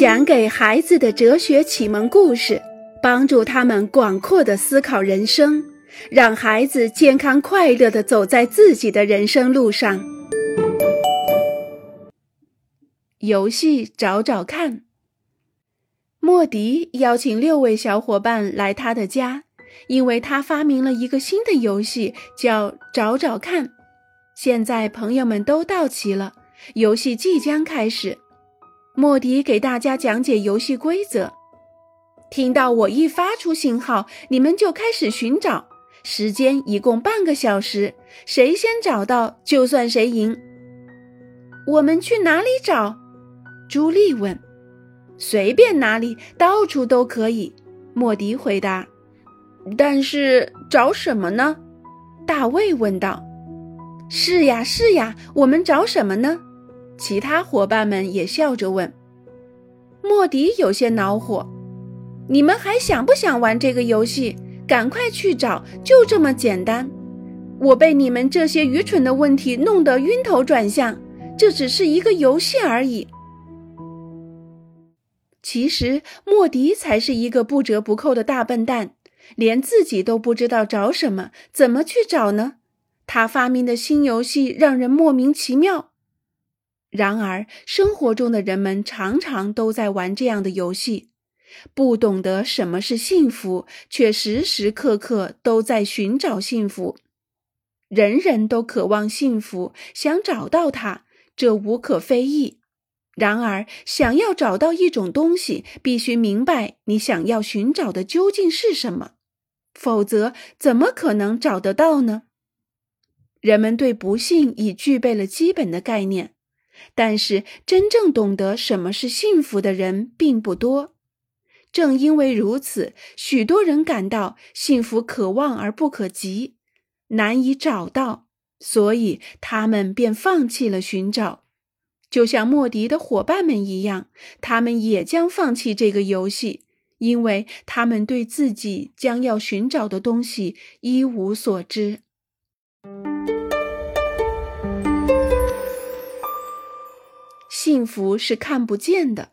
讲给孩子的哲学启蒙故事，帮助他们广阔的思考人生，让孩子健康快乐的走在自己的人生路上。游戏找找看。莫迪邀请六位小伙伴来他的家，因为他发明了一个新的游戏，叫找找看。现在朋友们都到齐了，游戏即将开始。莫迪给大家讲解游戏规则：听到我一发出信号，你们就开始寻找，时间一共半个小时，谁先找到就算谁赢。我们去哪里找？朱莉问。随便哪里，到处都可以。莫迪回答。但是找什么呢？大卫问道。是呀，是呀，我们找什么呢？其他伙伴们也笑着问。莫迪有些恼火：“你们还想不想玩这个游戏？赶快去找，就这么简单。我被你们这些愚蠢的问题弄得晕头转向。这只是一个游戏而已。”其实，莫迪才是一个不折不扣的大笨蛋，连自己都不知道找什么，怎么去找呢？他发明的新游戏让人莫名其妙。然而，生活中的人们常常都在玩这样的游戏，不懂得什么是幸福，却时时刻刻都在寻找幸福。人人都渴望幸福，想找到它，这无可非议。然而，想要找到一种东西，必须明白你想要寻找的究竟是什么，否则怎么可能找得到呢？人们对不幸已具备了基本的概念，但是真正懂得什么是幸福的人并不多。正因为如此，许多人感到幸福可望而不可及，难以找到，所以他们便放弃了寻找。就像莫迪的伙伴们一样，他们也将放弃这个游戏，因为他们对自己将要寻找的东西一无所知。幸福是看不见的。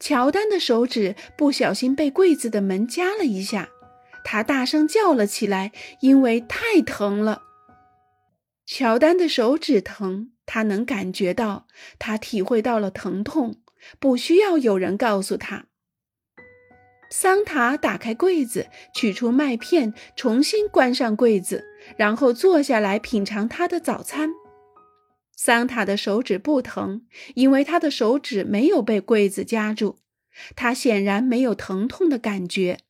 乔丹的手指不小心被柜子的门夹了一下，他大声叫了起来，因为太疼了。乔丹的手指疼，他能感觉到，他体会到了疼痛，不需要有人告诉他。桑塔打开柜子，取出麦片，重新关上柜子，然后坐下来品尝他的早餐。桑塔的手指不疼，因为他的手指没有被柜子夹住。他显然没有疼痛的感觉。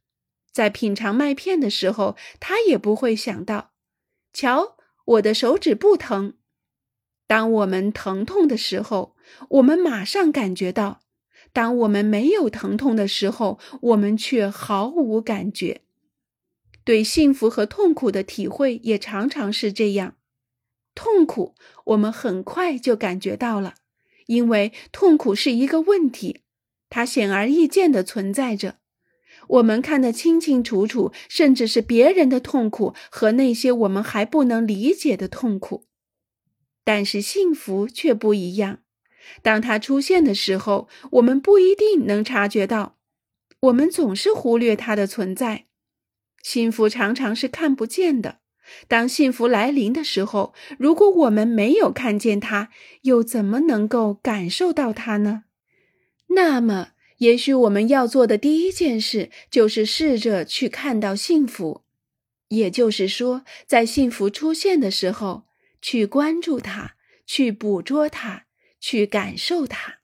在品尝麦片的时候，他也不会想到：瞧，我的手指不疼。当我们疼痛的时候，我们马上感觉到；当我们没有疼痛的时候，我们却毫无感觉。对幸福和痛苦的体会也常常是这样。痛苦，我们很快就感觉到了，因为痛苦是一个问题，它显而易见的存在着，我们看得清清楚楚，甚至是别人的痛苦和那些我们还不能理解的痛苦。但是幸福却不一样，当它出现的时候，我们不一定能察觉到，我们总是忽略它的存在。幸福常常是看不见的。当幸福来临的时候，如果我们没有看见它，又怎么能够感受到它呢？那么，也许我们要做的第一件事就是试着去看到幸福，也就是说，在幸福出现的时候，去关注它，去捕捉它，去感受它。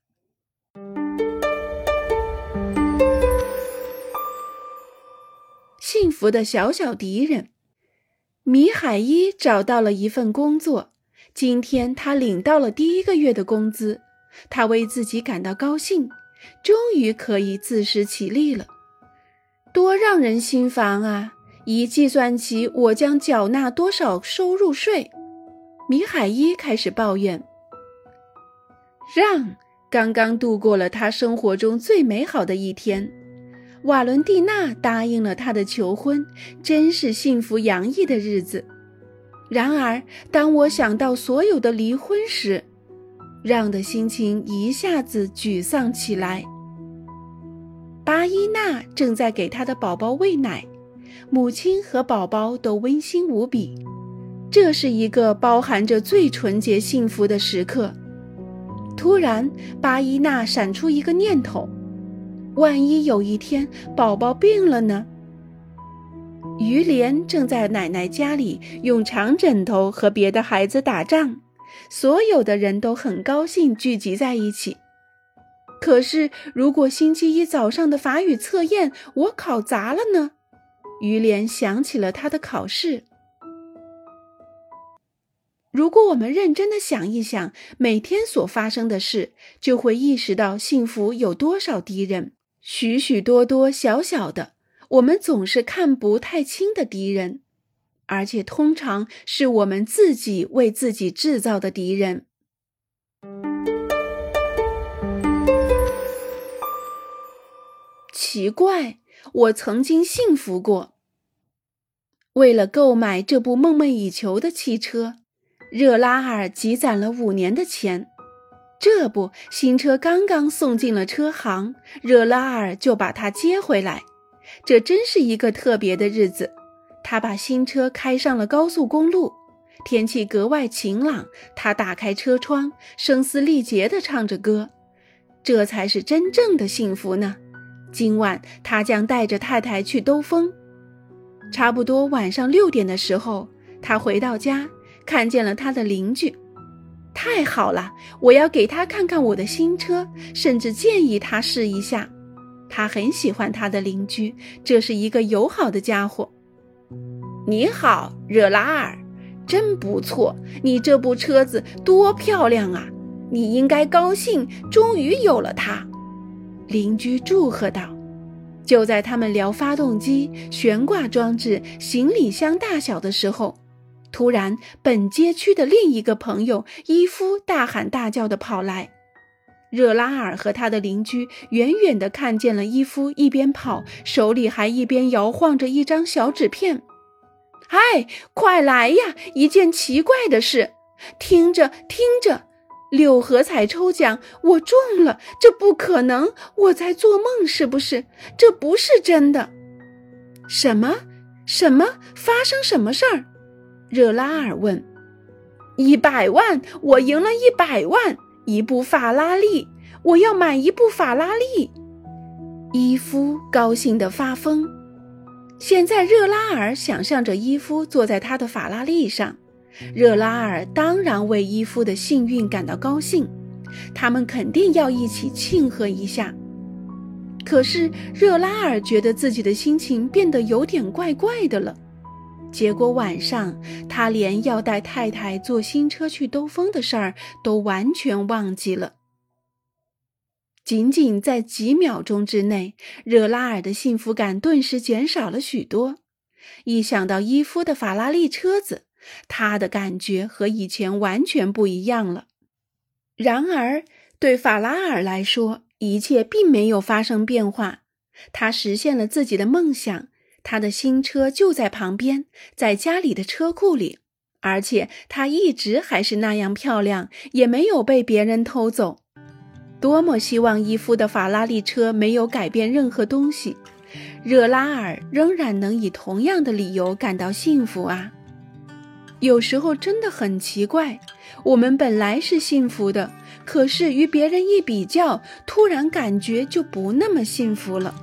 幸福的小小敌人。米海伊找到了一份工作，今天他领到了第一个月的工资，他为自己感到高兴，终于可以自食其力了。多让人心烦啊！一计算起我将缴纳多少收入税，米海伊开始抱怨。让刚刚度过了他生活中最美好的一天。瓦伦蒂娜答应了他的求婚，真是幸福洋溢的日子。然而，当我想到所有的离婚时，让的心情一下子沮丧起来。巴依娜正在给她的宝宝喂奶，母亲和宝宝都温馨无比。这是一个包含着最纯洁幸福的时刻。突然，巴依娜闪出一个念头：万一有一天宝宝病了呢？于连正在奶奶家里用长枕头和别的孩子打仗，所有的人都很高兴聚集在一起。可是，如果星期一早上的法语测验我考砸了呢？于连想起了他的考试。如果我们认真的想一想每天所发生的事，就会意识到幸福有多少敌人，许许多多小小的。我们总是看不太清的敌人，而且通常是我们自己为自己制造的敌人。奇怪，我曾经幸福过。为了购买这部梦寐以求的汽车，热拉尔积攒了五年的钱。这不新车刚刚送进了车行，热拉尔就把它接回来。这真是一个特别的日子，他把新车开上了高速公路，天气格外晴朗。他打开车窗，声嘶力竭地唱着歌，这才是真正的幸福呢。今晚他将带着太太去兜风。差不多晚上六点的时候，他回到家，看见了他的邻居。太好了，我要给他看看我的新车，甚至建议他试一下。他很喜欢他的邻居，这是一个友好的家伙。你好，热拉尔，真不错。你这部车子多漂亮啊！你应该高兴，终于有了它。邻居祝贺道。就在他们聊发动机、悬挂装置、行李箱大小的时候，突然，本街区的另一个朋友伊夫大喊大叫地跑来。热拉尔和他的邻居远远地看见了伊夫一边跑，手里还一边摇晃着一张小纸片。“嗨，快来呀！一件奇怪的事，听着听着，六合彩抽奖我中了！这不可能，我在做梦是不是？这不是真的。什么？什么？发生什么事儿？”热拉尔问。“一百万！我赢了一百万！”一部法拉利，我要买一部法拉利。伊夫高兴得发疯。现在，热拉尔想象着伊夫坐在他的法拉利上，热拉尔当然为伊夫的幸运感到高兴。他们肯定要一起庆贺一下。可是，热拉尔觉得自己的心情变得有点怪怪的了。结果晚上，他连要带太太坐新车去兜风的事儿都完全忘记了。仅仅在几秒钟之内，热拉尔的幸福感顿时减少了许多。一想到伊夫的法拉利车子，他的感觉和以前完全不一样了。然而，对法拉尔来说，一切并没有发生变化。他实现了自己的梦想。他的新车就在旁边，在家里的车库里，而且它一直还是那样漂亮，也没有被别人偷走。多么希望伊夫的法拉利车没有改变任何东西，热拉尔仍然能以同样的理由感到幸福啊！有时候真的很奇怪，我们本来是幸福的，可是与别人一比较，突然感觉就不那么幸福了。